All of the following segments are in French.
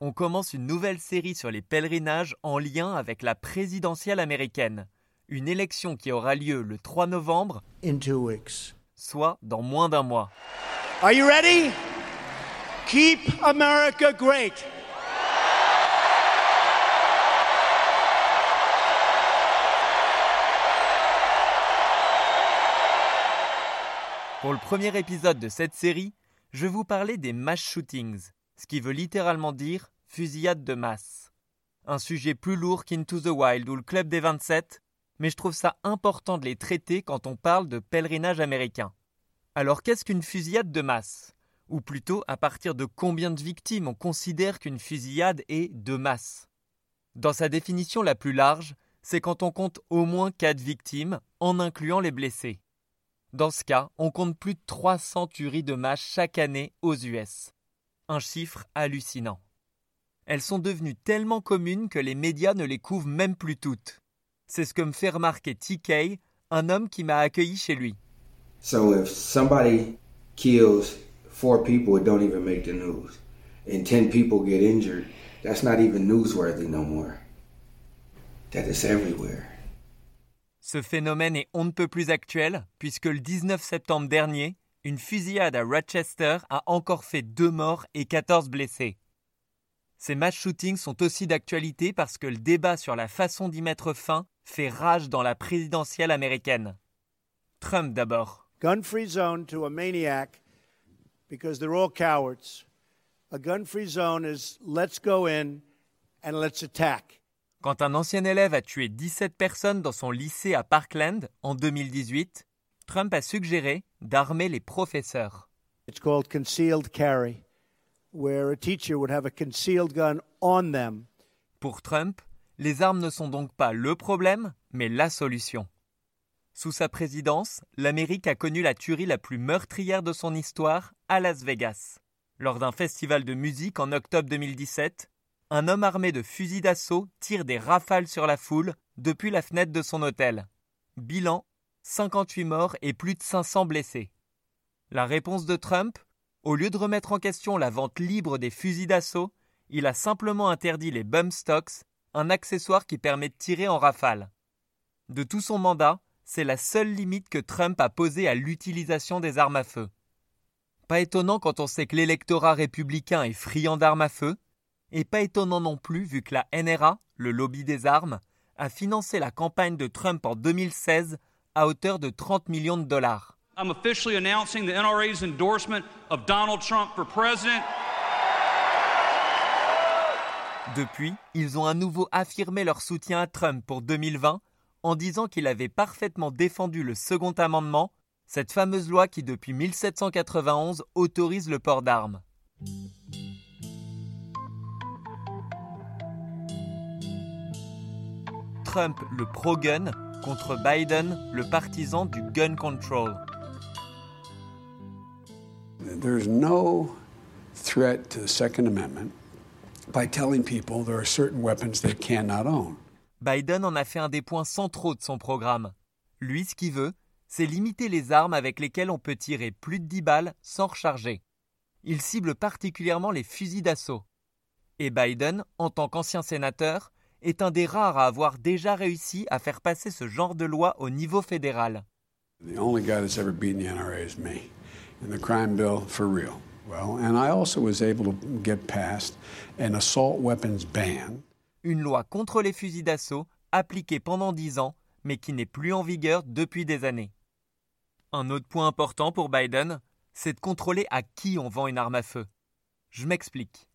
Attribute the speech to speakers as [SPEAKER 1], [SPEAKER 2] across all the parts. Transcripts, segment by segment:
[SPEAKER 1] on commence une nouvelle série sur les pèlerinages en lien avec la présidentielle américaine, une élection qui aura lieu le 3 novembre, soit dans moins d'un mois.
[SPEAKER 2] Are you ready? Keep America great.
[SPEAKER 1] Pour le premier épisode de cette série, je vais vous parler des mass shootings, ce qui veut littéralement dire fusillade de masse. Un sujet plus lourd qu'Into the Wild ou le Club des 27, mais je trouve ça important de les traiter quand on parle de pèlerinage américain. Alors qu'est-ce qu'une fusillade de masse? Ou plutôt, à partir de combien de victimes on considère qu'une fusillade est de masse? Dans sa définition la plus large, c'est quand on compte au moins 4 victimes, en incluant les blessés. Dans ce cas, on compte plus de 300 tueries de masse chaque année aux US un chiffre hallucinant. Elles sont devenues tellement communes que les médias ne les couvrent même plus toutes. C'est ce que me fait remarquer TK, un homme qui m'a accueilli chez lui.
[SPEAKER 3] So if somebody kills four people, it don't even make the news. And ten people get injured, that's not even newsworthy no more. That is everywhere.
[SPEAKER 1] Ce phénomène est on ne peut plus actuel, puisque le 19 septembre dernier, une fusillade à Rochester a encore fait deux morts et 14 blessés. Ces mass shootings sont aussi d'actualité parce que le débat sur la façon d'y mettre fin fait rage dans la présidentielle américaine. Trump d'abord.
[SPEAKER 2] Gun-free zone to a maniac because they're all cowards. A gun-free zone is let's go in and let's attack.
[SPEAKER 1] Quand un ancien élève a tué 17 personnes dans son lycée à Parkland en 2018, Trump a suggéré d'armer les professeurs.
[SPEAKER 2] It's called concealed carry, where a teacher would have a concealed gun on them.
[SPEAKER 1] Pour Trump, les armes ne sont donc pas le problème, mais la solution. Sous sa présidence, l'Amérique a connu la tuerie la plus meurtrière de son histoire à Las Vegas. Lors d'un festival de musique en octobre 2017, un homme armé de fusils d'assaut tire des rafales sur la foule depuis la fenêtre de son hôtel. Bilan 58 morts et plus de 500 blessés. La réponse de Trump Au lieu de remettre en question la vente libre des fusils d'assaut, il a simplement interdit les bump stocks, un accessoire qui permet de tirer en rafale. De tout son mandat, c'est la seule limite que Trump a posée à l'utilisation des armes à feu. Pas étonnant quand on sait que l'électorat républicain est friand d'armes à feu, et pas étonnant non plus vu que la NRA, le lobby des armes, a financé la campagne de Trump en 2016 à hauteur de 30 millions de dollars.
[SPEAKER 4] I'm officially announcing the NRA's endorsement of Donald Trump for president.
[SPEAKER 1] Depuis, ils ont à nouveau affirmé leur soutien à Trump pour 2020 en disant qu'il avait parfaitement défendu le second amendement, cette fameuse loi qui depuis 1791 autorise le port d'armes. Trump, le pro-gun, contre Biden, le partisan du gun control.
[SPEAKER 5] There's no threat to the Second Amendment by telling people there are certain weapons they cannot own.
[SPEAKER 1] Biden en a fait un des points centraux de son programme. Lui, ce qu'il veut, c'est limiter les armes avec lesquelles on peut tirer plus de 10 balles sans recharger. Il cible particulièrement les fusils d'assaut. Et Biden, en tant qu'ancien sénateur, est un des rares à avoir déjà réussi à faire passer ce genre de loi au niveau fédéral.
[SPEAKER 5] The only guy that's ever beaten the NRA is me. The crime bill, for real. Well, and I also was able to get past an assault weapons ban.
[SPEAKER 1] Une loi contre les fusils d'assaut appliquée pendant 10 ans, mais qui n'est plus en vigueur depuis des années. Un autre point important pour Biden, c'est de contrôler à qui on vend une arme à feu. Je m'explique.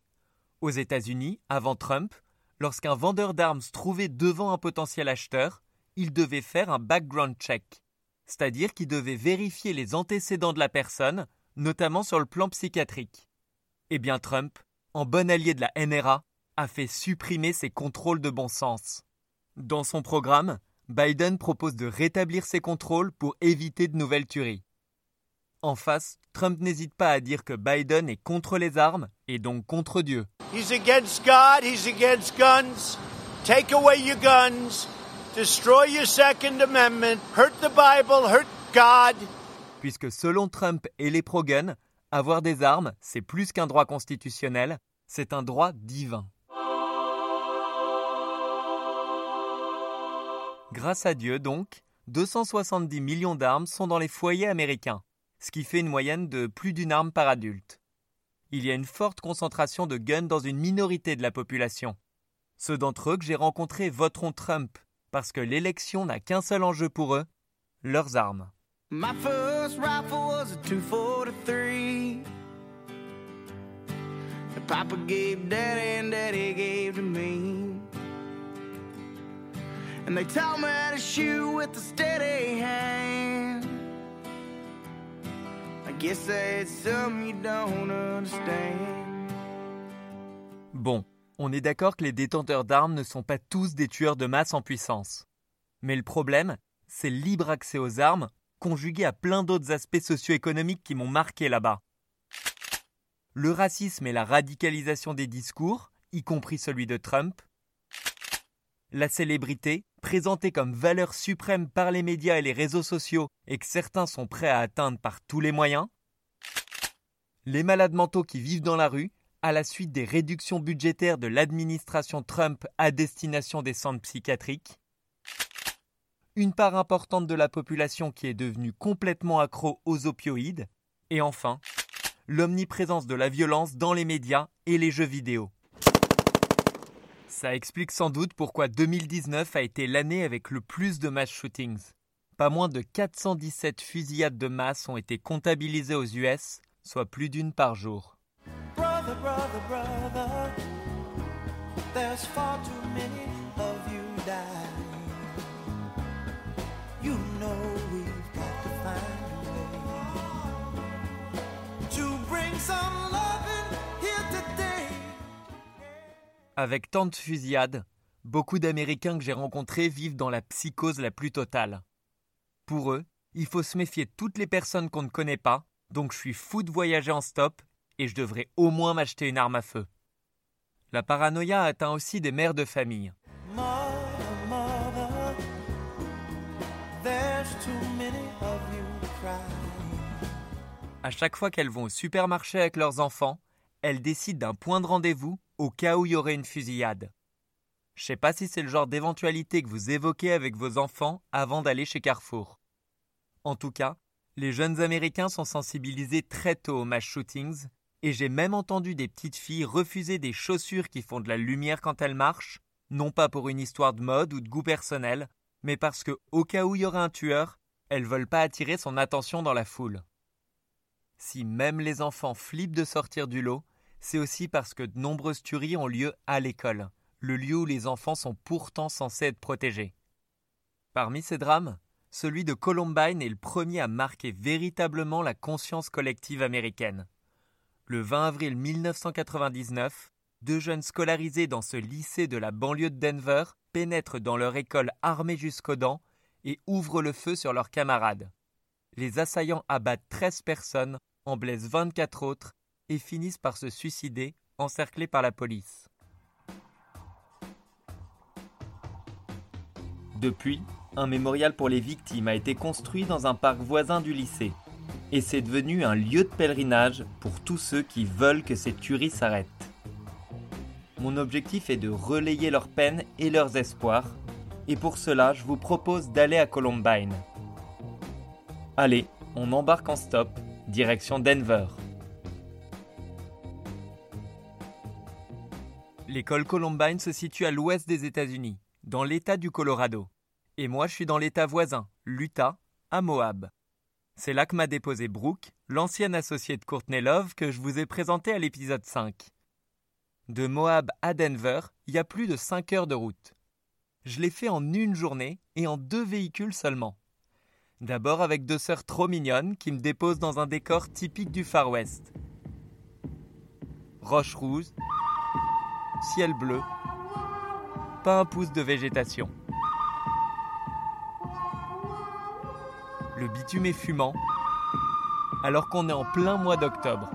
[SPEAKER 1] Aux États-Unis, avant Trump, lorsqu'un vendeur d'armes se trouvait devant un potentiel acheteur, il devait faire un background check, c'est-à-dire qu'il devait vérifier les antécédents de la personne, notamment sur le plan psychiatrique. Eh bien Trump, en bon allié de la NRA, a fait supprimer ces contrôles de bon sens. Dans son programme, Biden propose de rétablir ces contrôles pour éviter de nouvelles tueries. En face, Trump n'hésite pas à dire que Biden est contre les armes et donc contre Dieu.
[SPEAKER 2] He's against God, he's against guns. Take away your guns. Destroy your Second Amendment. Hurt the Bible, hurt God.
[SPEAKER 1] Puisque selon Trump et les pro-gun, avoir des armes, c'est plus qu'un droit constitutionnel, c'est un droit divin. Grâce à Dieu, donc, 270 millions d'armes sont dans les foyers américains ce qui fait une moyenne de plus d'une arme par adulte. Il y a une forte concentration de guns dans une minorité de la population. Ceux d'entre eux que j'ai rencontrés voteront Trump parce que l'élection n'a qu'un seul enjeu pour eux, leurs armes. My first rifle was a 243. The papa gave daddy and daddy gave to me. And they taught me how to shoot with a steady hand. Bon, on est d'accord que les détenteurs d'armes ne sont pas tous des tueurs de masse en puissance. Mais le problème, c'est le libre accès aux armes, conjugué à plein d'autres aspects socio-économiques qui m'ont marqué là-bas. Le racisme et la radicalisation des discours, y compris celui de Trump. La célébrité, présentée comme valeur suprême par les médias et les réseaux sociaux et que certains sont prêts à atteindre par tous les moyens, les malades mentaux qui vivent dans la rue, à la suite des réductions budgétaires de l'administration Trump à destination des centres psychiatriques, une part importante de la population qui est devenue complètement accro aux opioïdes, et enfin, l'omniprésence de la violence dans les médias et les jeux vidéo. Ça explique sans doute pourquoi 2019 a été l'année avec le plus de mass shootings. Pas moins de 417 fusillades de masse ont été comptabilisées aux US, soit plus d'une par jour. Avec tant de fusillades, beaucoup d'Américains que j'ai rencontrés vivent dans la psychose la plus totale. Pour eux, il faut se méfier de toutes les personnes qu'on ne connaît pas, donc je suis fou de voyager en stop et je devrais au moins m'acheter une arme à feu. La paranoïa atteint aussi des mères de famille. À chaque fois qu'elles vont au supermarché avec leurs enfants, elles décident d'un point de rendez-vous au cas où il y aurait une fusillade. Je sais pas si c'est le genre d'éventualité que vous évoquez avec vos enfants avant d'aller chez Carrefour. En tout cas, les jeunes Américains sont sensibilisés très tôt aux mass shootings, et j'ai même entendu des petites filles refuser des chaussures qui font de la lumière quand elles marchent, non pas pour une histoire de mode ou de goût personnel, mais parce que, au cas où il y aurait un tueur, elles veulent pas attirer son attention dans la foule. Si même les enfants flippent de sortir du lot, c'est aussi parce que de nombreuses tueries ont lieu à l'école, le lieu où les enfants sont pourtant censés être protégés. Parmi ces drames, celui de Columbine est le premier à marquer véritablement la conscience collective américaine. Le 20 avril 1999, deux jeunes scolarisés dans ce lycée de la banlieue de Denver pénètrent dans leur école armés jusqu'aux dents et ouvrent le feu sur leurs camarades. Les assaillants abattent 13 personnes, en blessent 24 autres et finissent par se suicider, encerclés par la police. Depuis, un mémorial pour les victimes a été construit dans un parc voisin du lycée et c'est devenu un lieu de pèlerinage pour tous ceux qui veulent que ces tueries s'arrêtent. Mon objectif est de relayer leurs peines et leurs espoirs, et pour cela je vous propose d'aller à Columbine. Allez, on embarque en stop, direction Denver. L'école Columbine se situe à l'ouest des États-Unis, dans l'État du Colorado. Et moi je suis dans l'État voisin, l'Utah, à Moab. C'est là que m'a déposé Brooke, l'ancienne associée de Courtney Love que je vous ai présenté à l'épisode 5. De Moab à Denver, il y a plus de 5 heures de route. Je l'ai fait en une journée et en deux véhicules seulement. D'abord avec deux sœurs trop mignonnes qui me déposent dans un décor typique du Far West. Roche rouge, ciel bleu, pas un pouce de végétation. Le bitume est fumant, alors qu'on est en plein mois d'octobre.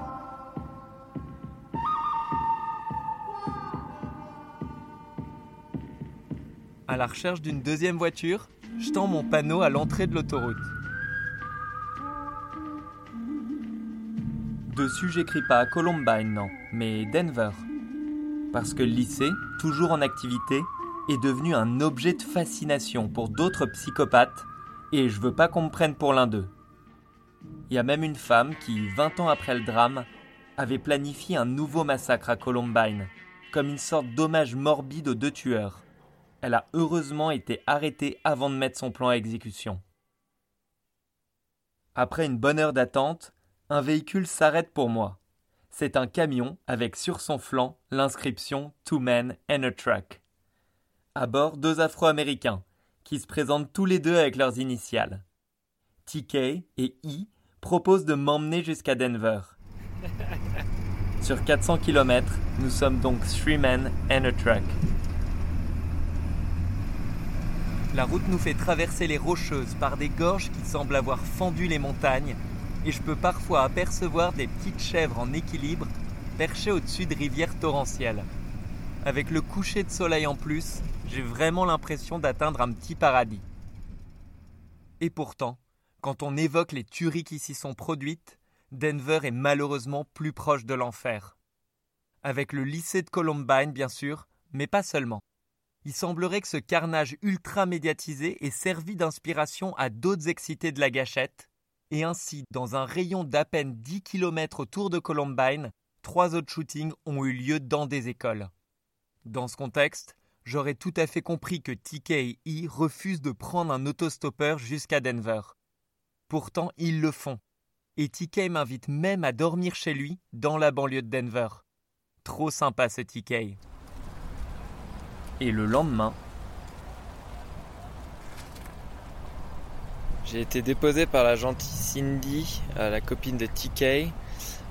[SPEAKER 1] À la recherche d'une deuxième voiture, je tends mon panneau à l'entrée de l'autoroute. Dessus, j'écris pas Columbine, non, mais Denver. Parce que le lycée, toujours en activité, est devenu un objet de fascination pour d'autres psychopathes, et je veux pas qu'on me prenne pour l'un d'eux. Il y a même une femme qui, 20 ans après le drame, avait planifié un nouveau massacre à Columbine, comme une sorte d'hommage morbide aux deux tueurs. Elle a heureusement été arrêtée avant de mettre son plan à exécution. Après une bonne heure d'attente, un véhicule s'arrête pour moi. C'est un camion avec sur son flanc l'inscription Two Men and a Truck. À bord, deux Afro-Américains, qui se présentent tous les deux avec leurs initiales. TK et I proposent de m'emmener jusqu'à Denver. Sur 400 km, nous sommes donc Three Men and a Truck. La route nous fait traverser les rocheuses par des gorges qui semblent avoir fendu les montagnes et je peux parfois apercevoir des petites chèvres en équilibre perchées au-dessus de rivières torrentielles. Avec le coucher de soleil en plus, j'ai vraiment l'impression d'atteindre un petit paradis. Et pourtant, quand on évoque les tueries qui s'y sont produites, Denver est malheureusement plus proche de l'enfer. Avec le lycée de Columbine, bien sûr, mais pas seulement. Il semblerait que ce carnage ultra médiatisé ait servi d'inspiration à d'autres excités de la gâchette, et ainsi, dans un rayon d'à peine 10 km autour de Columbine, trois autres shootings ont eu lieu dans des écoles. Dans ce contexte, j'aurais tout à fait compris que TK et E refusent de prendre un autostoppeur jusqu'à Denver. Pourtant, ils le font. Et TK m'invite même à dormir chez lui, dans la banlieue de Denver. Trop sympa ce TK. Et le lendemain, j'ai été déposé par la gentille Cindy, euh, la copine de TK,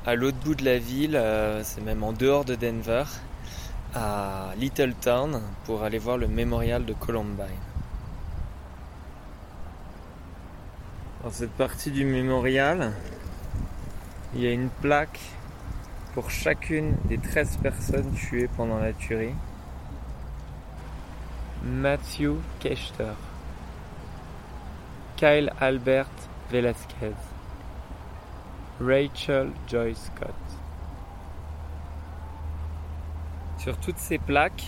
[SPEAKER 1] à l'autre bout de la ville, euh, c'est même en dehors de Denver, à Littletown, pour aller voir le mémorial de Columbine. Dans cette partie du mémorial, il y a une plaque pour chacune des 13 personnes tuées pendant la tuerie. Matthew Kechter, Kyle Albert Velasquez, Rachel Joy Scott. Sur toutes ces plaques,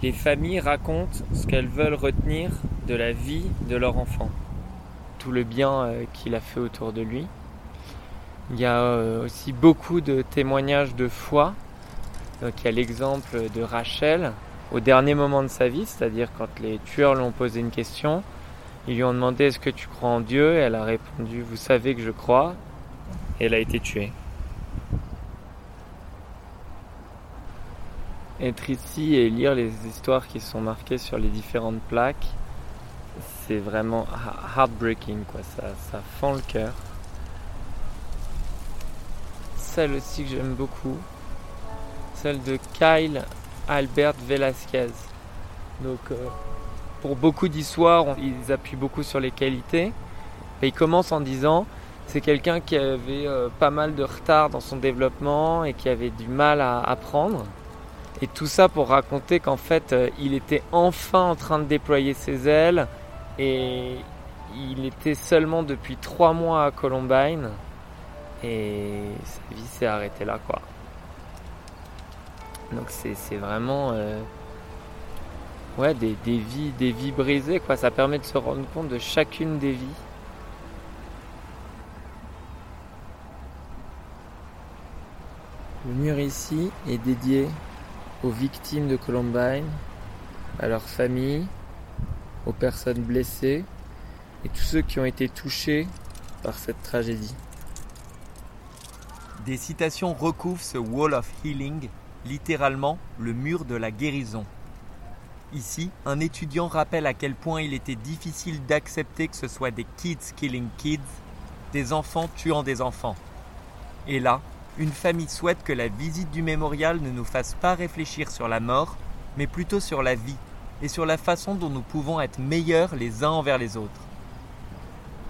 [SPEAKER 1] les familles racontent ce qu'elles veulent retenir de la vie de leur enfant, tout le bien euh, qu'il a fait autour de lui. Il y a euh, aussi beaucoup de témoignages de foi. Donc il y a l'exemple de Rachel, au dernier moment de sa vie, c'est-à-dire quand les tueurs lui ont posé une question, ils lui ont demandé est-ce que tu crois en Dieu? Et elle a répondu vous savez que je crois et elle a été tuée. Être ici et lire les histoires qui sont marquées sur les différentes plaques, c'est vraiment heartbreaking quoi, ça, fend le cœur. Celle aussi que j'aime beaucoup, celle de Kyle Albert Velasquez. Donc, euh, pour beaucoup d'histoires, ils appuient beaucoup sur les qualités. Et il commence en disant c'est quelqu'un qui avait euh, pas mal de retard dans son développement et qui avait du mal à apprendre. Et tout ça pour raconter qu'en fait, euh, il était enfin en train de déployer ses ailes et il était seulement depuis trois mois à Columbine et sa vie s'est arrêtée là, quoi. Donc c'est vraiment euh, ouais, des, des, vies, des vies brisées. Quoi. Ça permet de se rendre compte de chacune des vies. Le mur ici est dédié
[SPEAKER 6] aux victimes de Columbine, à leurs familles, aux personnes blessées et tous ceux qui ont été touchés par cette tragédie.
[SPEAKER 1] Des citations recouvrent ce Wall of Healing, littéralement le mur de la guérison. Ici, un étudiant rappelle à quel point il était difficile d'accepter que ce soit des kids killing kids, des enfants tuant des enfants. Et là, une famille souhaite que la visite du mémorial ne nous fasse pas réfléchir sur la mort, mais plutôt sur la vie et sur la façon dont nous pouvons être meilleurs les uns envers les autres.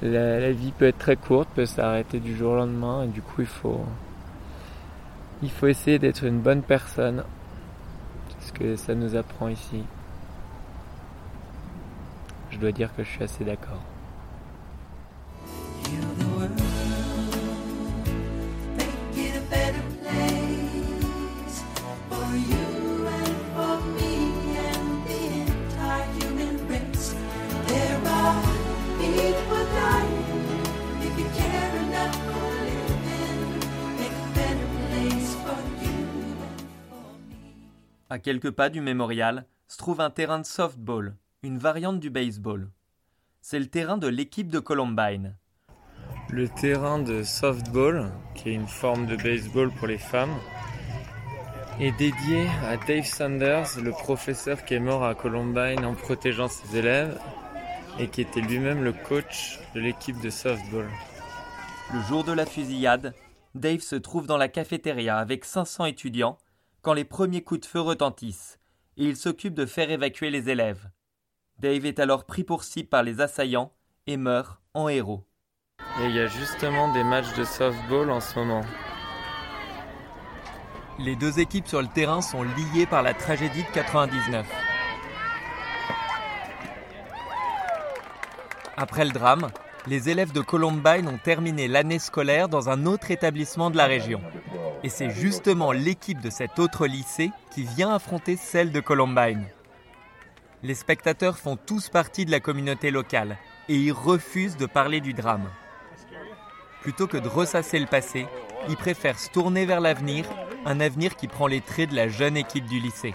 [SPEAKER 6] La, vie peut être très courte, peut s'arrêter du jour au lendemain, et du coup il faut, il faut essayer d'être une bonne personne. C'est ce que ça nous apprend ici. Je dois dire que je suis assez d'accord.
[SPEAKER 1] À quelques pas du mémorial se trouve un terrain de softball, une variante du baseball. C'est le terrain de l'équipe de Columbine.
[SPEAKER 6] Le terrain de softball, qui est une forme de baseball pour les femmes, est dédié à Dave Sanders, le professeur qui est mort à Columbine en protégeant ses élèves et qui était lui-même le coach de l'équipe de softball.
[SPEAKER 1] Le jour de la fusillade, Dave se trouve dans la cafétéria avec 500 étudiants quand les premiers coups de feu retentissent, et il s'occupe de faire évacuer les élèves. Dave est alors pris pour cible par les assaillants et meurt en héros.
[SPEAKER 6] Et il y a justement des matchs de softball en ce moment.
[SPEAKER 1] Les deux équipes sur le terrain sont liées par la tragédie de 99. Après le drame, les élèves de Columbine ont terminé l'année scolaire dans un autre établissement de la région. Et c'est justement l'équipe de cet autre lycée qui vient affronter celle de Columbine. Les spectateurs font tous partie de la communauté locale et ils refusent de parler du drame. Plutôt que de ressasser le passé, ils préfèrent se tourner vers l'avenir, un avenir qui prend les traits de la jeune équipe du lycée.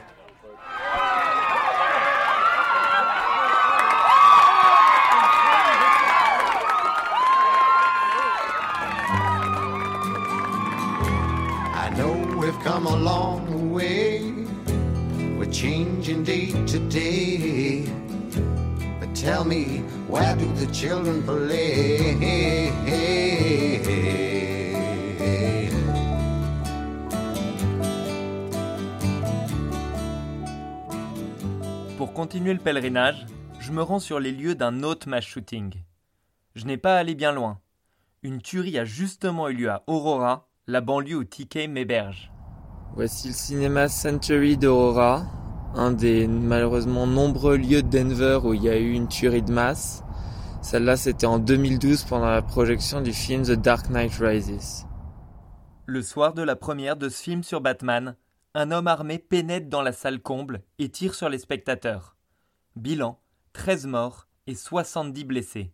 [SPEAKER 7] Tell me, where do the children play?
[SPEAKER 1] Pour continuer le pèlerinage, je me rends sur les lieux d'un autre mass shooting. Je n'ai pas allé bien loin. Une tuerie a justement eu lieu à Aurora, la banlieue où TK m'héberge.
[SPEAKER 6] Voici le cinéma Century d'Aurora, un des malheureusement nombreux lieux de Denver où il y a eu une tuerie de masse. Celle-là, c'était en 2012 pendant la projection du film The Dark Knight Rises.
[SPEAKER 1] Le soir de la première de ce film sur Batman, un homme armé pénètre dans la salle comble et tire sur les spectateurs. Bilan 13 morts et 70 blessés.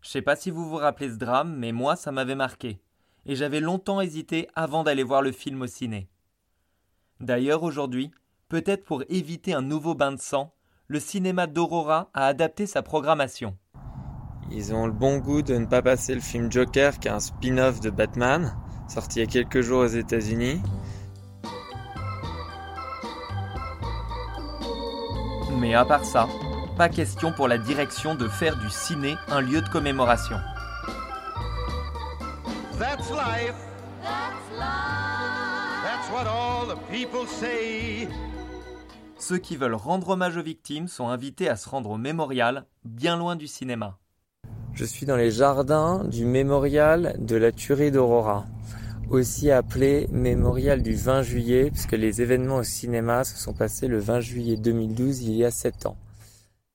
[SPEAKER 1] Je sais pas si vous vous rappelez ce drame, mais moi ça m'avait marqué. Et j'avais longtemps hésité avant d'aller voir le film au ciné. D'ailleurs, aujourd'hui, Peut-être pour éviter un nouveau bain de sang, le cinéma d'Aurora a adapté sa programmation.
[SPEAKER 6] Ils ont le bon goût de ne pas passer le film Joker, qui est un spin-off de Batman, sorti il y a quelques jours aux États-Unis.
[SPEAKER 1] Mais à part ça, pas question pour la direction de faire du ciné un lieu de commémoration. That's life. That's life. That's what all the people say. Ceux qui veulent rendre hommage aux victimes sont invités à se rendre au mémorial, bien loin du cinéma.
[SPEAKER 6] Je suis dans les jardins du mémorial de la tuerie d'Aurora, aussi appelé mémorial du 20 juillet, puisque les événements au cinéma se sont passés le 20 juillet 2012, il y a 7 ans.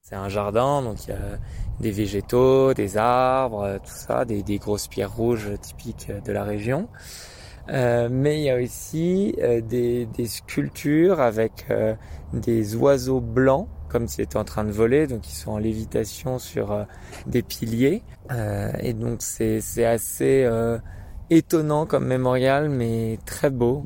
[SPEAKER 6] C'est un jardin, donc il y a des végétaux, des arbres, tout ça, des, grosses pierres rouges typiques de la région. Euh, mais il y a aussi euh, des, sculptures avec euh, des oiseaux blancs comme s'ils étaient en train de voler, donc ils sont en lévitation sur euh, des piliers. Euh, et donc c'est assez euh, étonnant comme mémorial, mais très beau.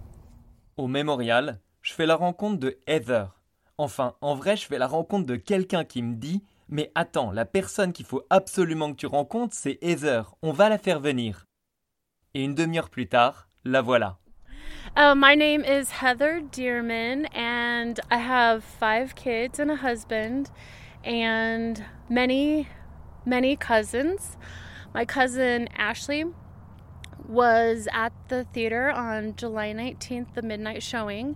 [SPEAKER 1] Au mémorial, je fais la rencontre de Heather. Enfin, en vrai, je fais la rencontre de quelqu'un qui me dit Mais attends, la personne qu'il faut absolument que tu rencontres, c'est Heather. On va la faire venir. Et une demi-heure plus tard, la voilà.
[SPEAKER 8] Uh, my name is Heather Dearman, and I have five kids and a husband, and many, many cousins. My cousin Ashley was at the theater on July 19th, the midnight showing.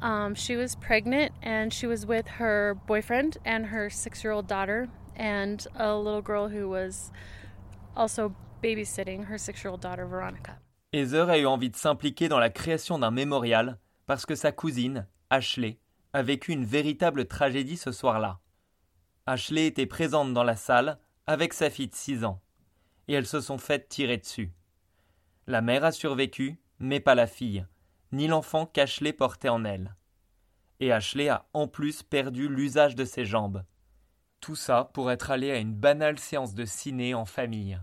[SPEAKER 8] Um, she was pregnant and she was with her boyfriend and her six year old daughter, and a little girl who was also babysitting her six year old daughter, Veronica.
[SPEAKER 1] Heather a eu envie de s'impliquer dans la création d'un mémorial parce que sa cousine, Ashley, a vécu une véritable tragédie ce soir-là. Ashley était présente dans la salle avec sa fille de 6 ans, et elles se sont faites tirer dessus. La mère a survécu, mais pas la fille, ni l'enfant qu'Ashley portait en elle. Et Ashley a en plus perdu l'usage de ses jambes. Tout ça pour être allé à une banale séance de ciné en famille.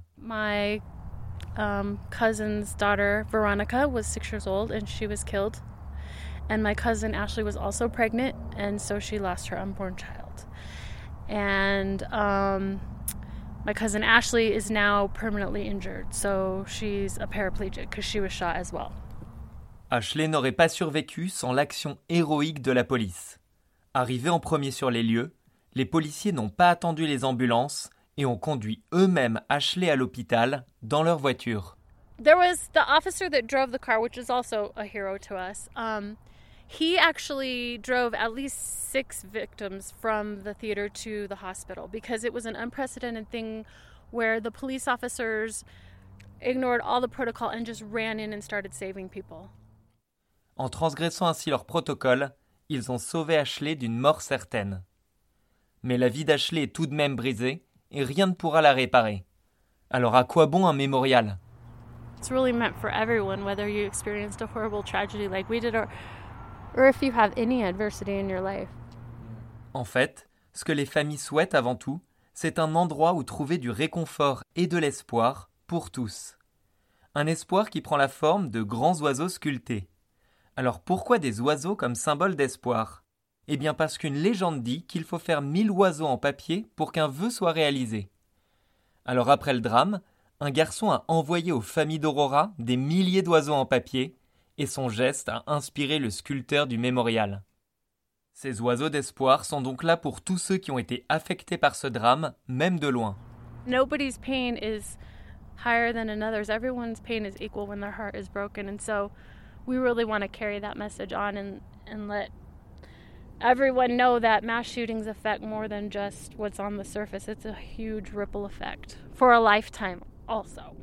[SPEAKER 8] Um, cousin's daughter, Veronica, was six years old and she was killed. And my cousin Ashley was also pregnant, and so she lost her unborn child. And um, my cousin Ashley is now permanently injured, so she's a paraplegic because she was shot as well.
[SPEAKER 1] Ashley n'aurait pas survécu sans l'action héroïque de la police. Arrivés en premier sur les lieux, les policiers n'ont pas attendu les ambulances et ont conduit eux-mêmes Ashley à l'hôpital dans leur voiture.
[SPEAKER 8] There was the officer that drove the car, which is also a hero to us. Um, he actually drove at least six victims from the theater to the hospital because it was an unprecedented thing where the police officers ignored all the protocol and just ran in and started saving people.
[SPEAKER 1] En transgressant ainsi leur protocole, ils ont sauvé Ashley d'une mort certaine. Mais la vie d'Ashley est tout de même brisée et rien ne pourra la réparer. Alors à quoi bon un mémorial?
[SPEAKER 8] It's really meant for everyone, whether you experienced a horrible tragedy like we did or, or if you have any adversity in your life.
[SPEAKER 1] En fait, ce que les familles souhaitent avant tout, c'est un endroit où trouver du réconfort et de l'espoir pour tous. Un espoir qui prend la forme de grands oiseaux sculptés. Alors pourquoi des oiseaux comme symbole d'espoir? Eh bien parce qu'une légende dit qu'il faut faire mille oiseaux en papier pour qu'un vœu soit réalisé. Alors après le drame, un garçon a envoyé aux familles d'Aurora des milliers d'oiseaux en papier, et son geste a inspiré le sculpteur du mémorial. Ces oiseaux d'espoir sont donc là pour tous ceux qui ont été affectés par ce drame, même de loin.
[SPEAKER 8] Nobody's pain is higher than another's. Everyone's pain is equal when their heart is broken. And so we really want to carry that message on and, let everyone know that mass shootings affect more than just what's on the surface. It's a huge ripple effect for a lifetime also.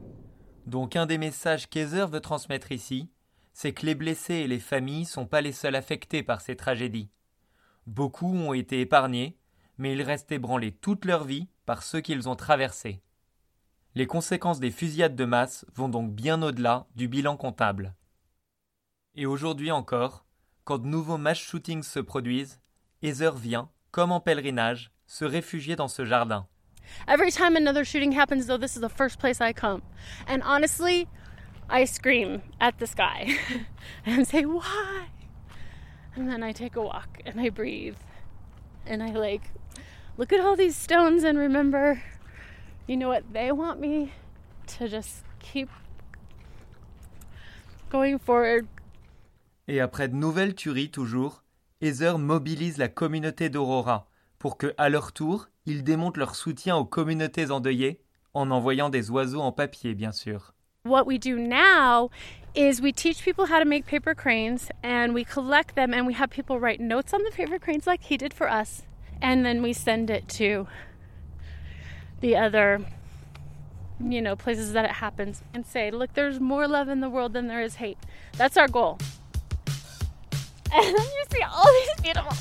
[SPEAKER 1] Donc un des messages qu'Heather veut transmettre ici, c'est que les blessés et les familles sont pas les seuls affectés par ces tragédies. Beaucoup ont été épargnés, mais ils restent ébranlés toute leur vie par ceux qu'ils ont traversés. Les conséquences des fusillades de masse vont donc bien au-delà du bilan comptable. Et aujourd'hui encore, quand de nouveaux mass shootings se produisent, Heather vient, comme en pèlerinage, se réfugier dans ce jardin.
[SPEAKER 8] Every time another shooting happens, though, this is the first place I come. And honestly, I scream at the sky and say, Why? And then I take a walk and I breathe. And I like look at all these stones and remember, you know what? They want me to just keep going forward.
[SPEAKER 1] Et après de nouvelles tueries toujours, Heather mobilise la communauté d'Aurora pour que, à leur tour, ils démontrent leur soutien aux communautés endeuillées en envoyant des oiseaux en papier, bien sûr.
[SPEAKER 8] What we do now is we teach people how to make paper cranes and we collect them and we have people write notes on the paper cranes like he did for us. And then we send it to the other you know, places that it happens and say, look, there's more love in the world than there is hate. That's our goal. And then you see all these beautiful.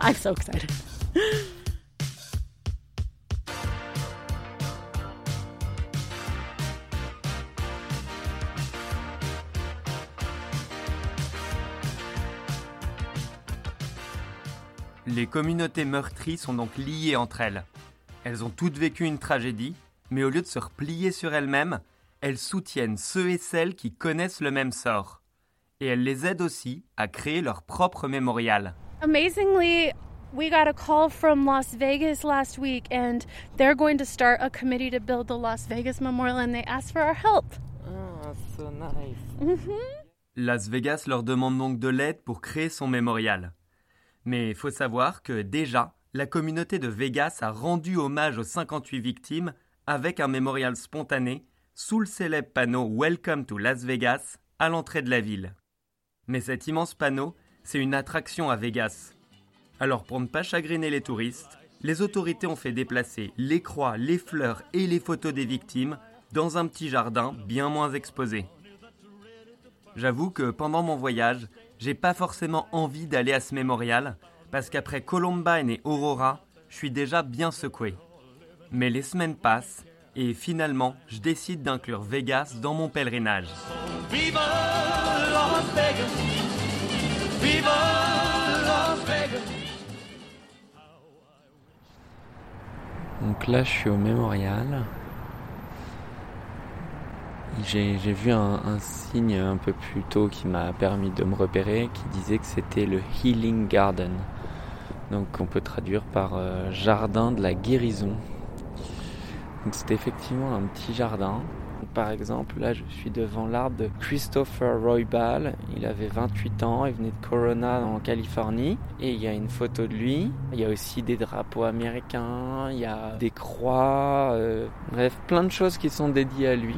[SPEAKER 8] I'm so excited.
[SPEAKER 1] Les communautés meurtries sont donc liées entre elles. Elles ont toutes vécu une tragédie, mais au lieu de se replier sur elles-mêmes, elles soutiennent ceux et celles qui connaissent le même sort. Et elle les aide aussi à créer leur propre mémorial.
[SPEAKER 8] Amazingly, we got a call from Las Vegas last week, and they're going to start a committee to build the Las Vegas Memorial, and they asked for our help.
[SPEAKER 6] Ah, so nice.
[SPEAKER 8] Mhm.
[SPEAKER 1] Las Vegas leur demande donc de l'aide pour créer son mémorial. Mais il faut savoir que déjà, la communauté de Vegas a rendu hommage aux 58 victimes avec un mémorial spontané sous le célèbre panneau Welcome to Las Vegas à l'entrée de la ville. Mais cet immense panneau, c'est une attraction à Vegas. Alors pour ne pas chagriner les touristes, les autorités ont fait déplacer les croix, les fleurs et les photos des victimes dans un petit jardin bien moins exposé. J'avoue que pendant mon voyage, j'ai pas forcément envie d'aller à ce mémorial parce qu'après Columbine et Aurora, je suis déjà bien secoué. Mais les semaines passent et finalement, je décide d'inclure Vegas dans mon pèlerinage.
[SPEAKER 9] Viva Las Vegas. Viva Las Vegas.
[SPEAKER 6] Donc là, je suis au mémorial. J'ai j'ai vu un, un signe un peu plus tôt qui m'a permis de me repérer, qui disait que c'était le Healing Garden. Donc on peut traduire par euh, jardin de la guérison. Donc c'est effectivement un petit jardin. Par exemple, là je suis devant l'arbre de Christopher Roybal. Il avait 28 ans, il venait de Corona en Californie. Et il y a une photo de lui. Il y a aussi des drapeaux américains, il y a des croix, euh, bref, plein de choses qui sont dédiées à lui.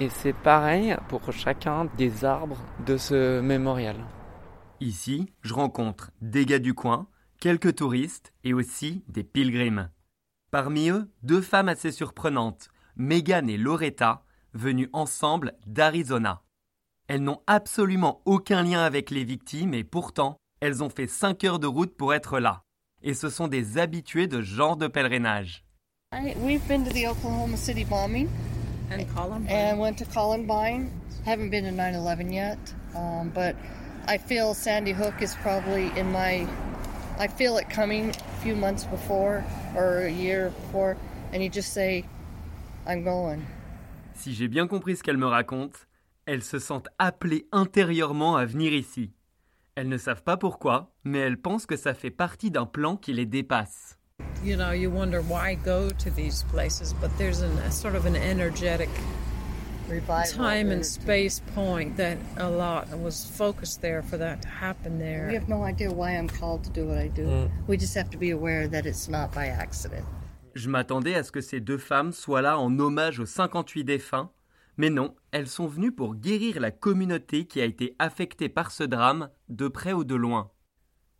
[SPEAKER 6] Et c'est pareil pour chacun des arbres de ce mémorial.
[SPEAKER 1] Ici, je rencontre des gars du coin, quelques touristes et aussi des pilgrims. Parmi eux, deux femmes assez surprenantes, Megan et Loretta, venues ensemble d'Arizona. Elles n'ont absolument aucun lien avec les victimes et pourtant, elles ont fait 5 heures de route pour être là. Et ce sont des habitués de ce genre de pèlerinage.
[SPEAKER 10] We've been to the Oklahoma City bombing. And Columbine. And went to Columbine. Haven't been to 9/11 yet, um, but I feel Sandy Hook is probably in my. I feel it coming a few months before or a year before, and you just say, "I'm going."
[SPEAKER 1] Si j'ai bien compris ce qu'elles me racontent, elles se sentent appelées intérieurement à venir ici. Elles ne savent pas pourquoi, mais elles pensent que ça fait partie d'un plan qui les dépasse.
[SPEAKER 11] you know, you wonder why go to these places, but there's an, a sort of an energetic time and space point that a lot was focused there for that to happen there.
[SPEAKER 10] We have no idea why I'm called to do what I do.
[SPEAKER 6] Mm.
[SPEAKER 10] We just have to be aware that it's not by accident.
[SPEAKER 1] Je m'attendais à ce que ces deux femmes soient là en hommage aux 58 défunts, mais non, elles sont venues pour guérir la communauté qui a été affectée par ce drame, de près ou de loin.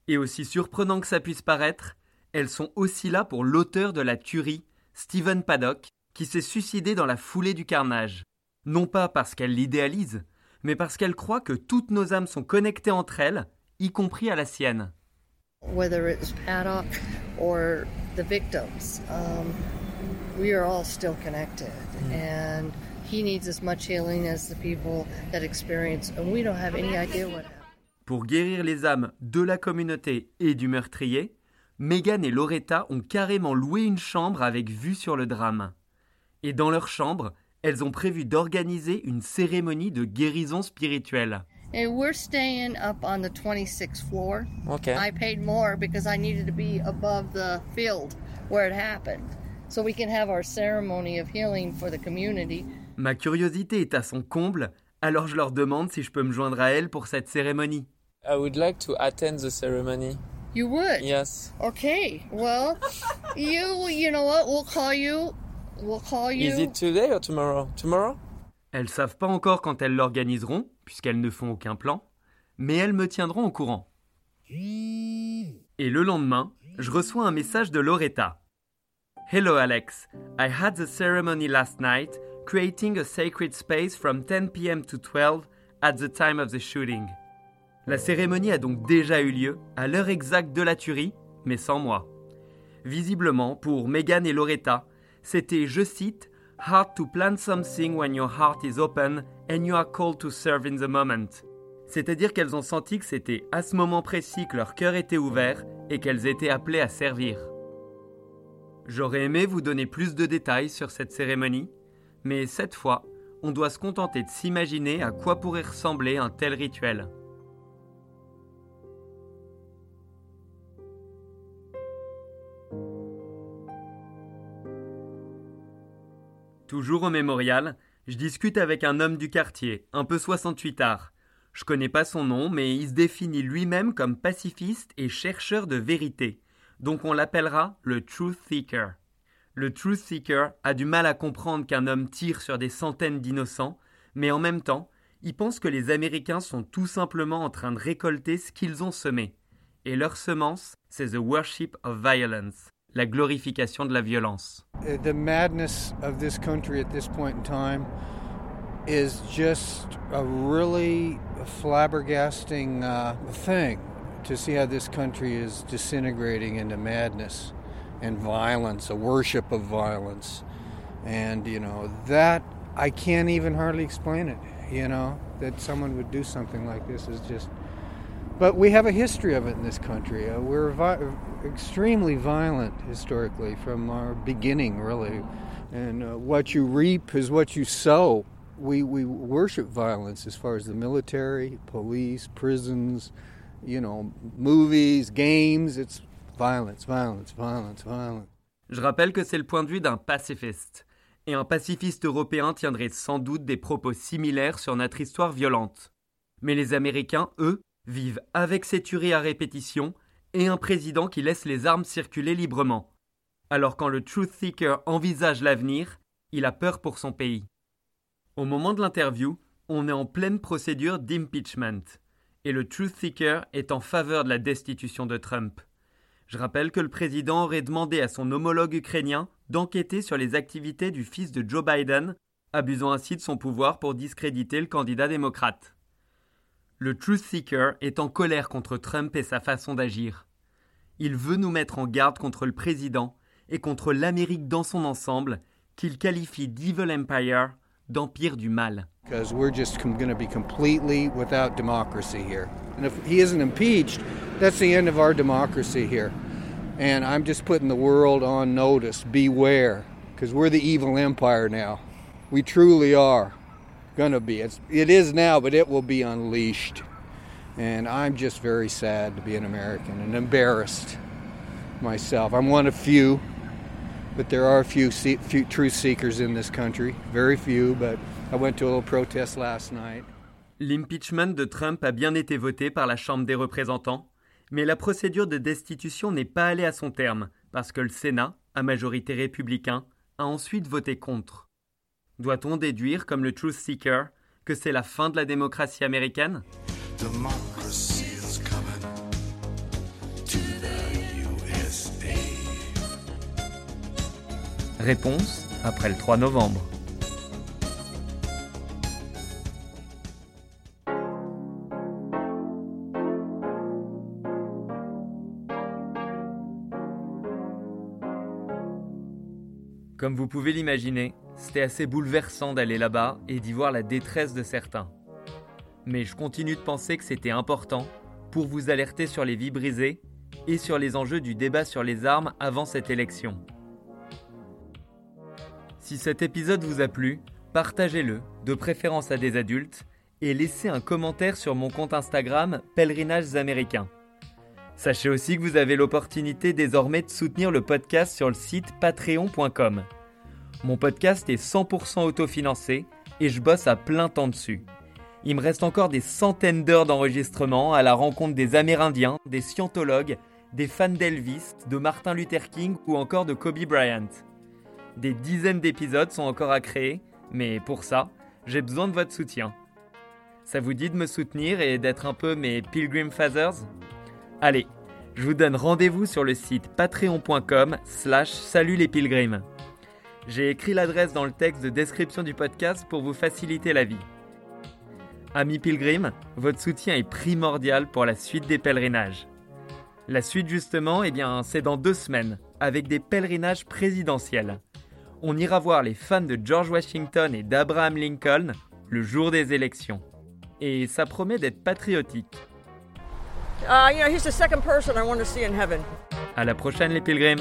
[SPEAKER 1] Et aussi surprenant que ça puisse paraître, elles sont aussi là pour l'auteur de la tuerie, Stephen Paddock, qui s'est suicidé dans la foulée du carnage. Non pas parce qu'elle l'idéalise, mais parce qu'elle croit que toutes nos âmes sont connectées entre elles, y compris à la sienne.
[SPEAKER 10] Whether it's Paddock or the victims, um, we are all still connected. And he needs as much healing as the people that experience, and we don't have any idea what happened.
[SPEAKER 1] Pour guérir les âmes de la communauté et du meurtrier, Megan et Loretta ont carrément loué une chambre avec vue sur le drame. Et dans leur chambre, elles ont prévu d'organiser une cérémonie de guérison spirituelle.
[SPEAKER 10] And we're staying up on the 26th floor.
[SPEAKER 6] Okay.
[SPEAKER 10] I paid more because I needed to be above the field where it happened. So we can have our ceremony of healing for the community.
[SPEAKER 1] Ma curiosité est à son comble, alors je leur demande si je peux me joindre à elles pour cette cérémonie.
[SPEAKER 6] I would like to attend the ceremony.
[SPEAKER 10] You would?
[SPEAKER 6] Yes.
[SPEAKER 10] Okay. Well, you you know what? We'll call you. We'll call you?
[SPEAKER 6] Is it today or tomorrow? Tomorrow?
[SPEAKER 1] Elles savent pas encore quand elles l'organiseront, puisqu'elles ne font aucun plan, mais elles me tiendront au courant. Et le lendemain, je reçois un message de Loretta. Hello Alex, I had the ceremony last night, creating a sacred space from 10 p.m. to 12 at the time of the shooting. La cérémonie a donc déjà eu lieu, à l'heure exacte de la tuerie, mais sans moi. Visiblement, pour Megan et Loretta, c'était, je cite, Hard to plan something when your heart is open and you are called to serve in the moment. C'est-à-dire qu'elles ont senti que c'était à ce moment précis que leur cœur était ouvert et qu'elles étaient appelées à servir. J'aurais aimé vous donner plus de détails sur cette cérémonie, mais cette fois, on doit se contenter de s'imaginer à quoi pourrait ressembler un tel rituel. Toujours au mémorial, je discute avec un homme du quartier, un peu 68 art. Je connais pas son nom, mais il se définit lui-même comme pacifiste et chercheur de vérité. Donc on l'appellera le Truth Seeker. Le Truth Seeker a du mal à comprendre qu'un homme tire sur des centaines d'innocents, mais en même temps, il pense que les Américains sont tout simplement en train de récolter ce qu'ils ont semé. Et leur semence, c'est the worship of violence la glorification de la violence.
[SPEAKER 12] Uh, the madness of this country at this point in time is just a really flabbergasting uh, thing to see how this country is disintegrating into madness and violence, a worship of violence. And, you know, that I can't even hardly explain it, you know, that someone would do something like this is just. But we have a history of it in this country. Uh, we're vi- extremely violent historically from our beginning, really. And uh, what you reap is what you sow. We, we worship violence as far as the military, police, prisons, you know, movies, games. It's violence, violence, violence, violence.
[SPEAKER 1] Je rappelle que c'est le point de vue d'un pacifiste. Et un pacifiste européen tiendrait sans doute des propos similaires sur notre histoire violente. Mais les Américains, eux, vivent avec ces tueries à répétition et un président qui laisse les armes circuler librement. Alors quand le Truth Seeker envisage l'avenir, il a peur pour son pays. Au moment de l'interview, on est en pleine procédure d'impeachment, et le Truth Seeker est en faveur de la destitution de Trump. Je rappelle que le président aurait demandé à son homologue ukrainien d'enquêter sur les activités du fils de Joe Biden, abusant ainsi de son pouvoir pour discréditer le candidat démocrate. Le Truth Seeker est en colère contre Trump et sa façon d'agir. Il veut nous mettre en garde contre le président et contre l'Amérique dans son ensemble, qu'il qualifie d'Evil Empire, d'empire du mal.
[SPEAKER 12] Because we're just going to be completely without democracy here. And if he isn't impeached, that's the end of our democracy here. And I'm just putting the world on notice. Beware. Because we're the evil empire now. We truly are. Gonna be. It's it is now, but it will be unleashed. And I'm just very sad to be an American and embarrassed myself. I'm one of few, but there are a few, few truth seekers in this country. Very few, but I went to a little protest last night.
[SPEAKER 1] L'impeachment de Trump a bien été voté par la Chambre des représentants, mais la procédure de destitution n'est pas allée à son terme, parce que le Sénat, à majorité républicain, a ensuite voté contre. Doit-on déduire, comme le Truth Seeker, que c'est la fin de la démocratie américaine? Réponse après le 3 novembre. Comme vous pouvez l'imaginer, c'était assez bouleversant d'aller là-bas et d'y voir la détresse de certains. Mais je continue de penser que c'était important pour vous alerter sur les vies brisées et sur les enjeux du débat sur les armes avant cette élection. Si cet épisode vous a plu, partagez-le, de préférence à des adultes, et laissez un commentaire sur mon compte Instagram Pèlerinages américains. Sachez aussi que vous avez l'opportunité désormais de soutenir le podcast sur le site patreon.com. Mon podcast est 100% autofinancé et je bosse à plein temps dessus. Il me reste encore des centaines d'heures d'enregistrement à la rencontre des Amérindiens, des scientologues, des fans d'Elvis, de Martin Luther King ou encore de Kobe Bryant. Des dizaines d'épisodes sont encore à créer, mais pour ça, j'ai besoin de votre soutien. Ça vous dit de me soutenir et d'être un peu mes Pilgrim Fathers? Allez, je vous donne rendez-vous sur le site patreon.com slash salut les pilgrims. J'ai écrit l'adresse dans le texte de description du podcast pour vous faciliter la vie. Amis pilgrims, votre soutien est primordial pour la suite des pèlerinages. La suite justement, eh bien, c'est dans deux semaines, avec des pèlerinages présidentiels. On ira voir les fans de George Washington et d'Abraham Lincoln le jour des élections. Et ça promet d'être patriotique.
[SPEAKER 13] Uh, you know, he's the second person I want to see in heaven.
[SPEAKER 1] À la prochaine les pilgrims.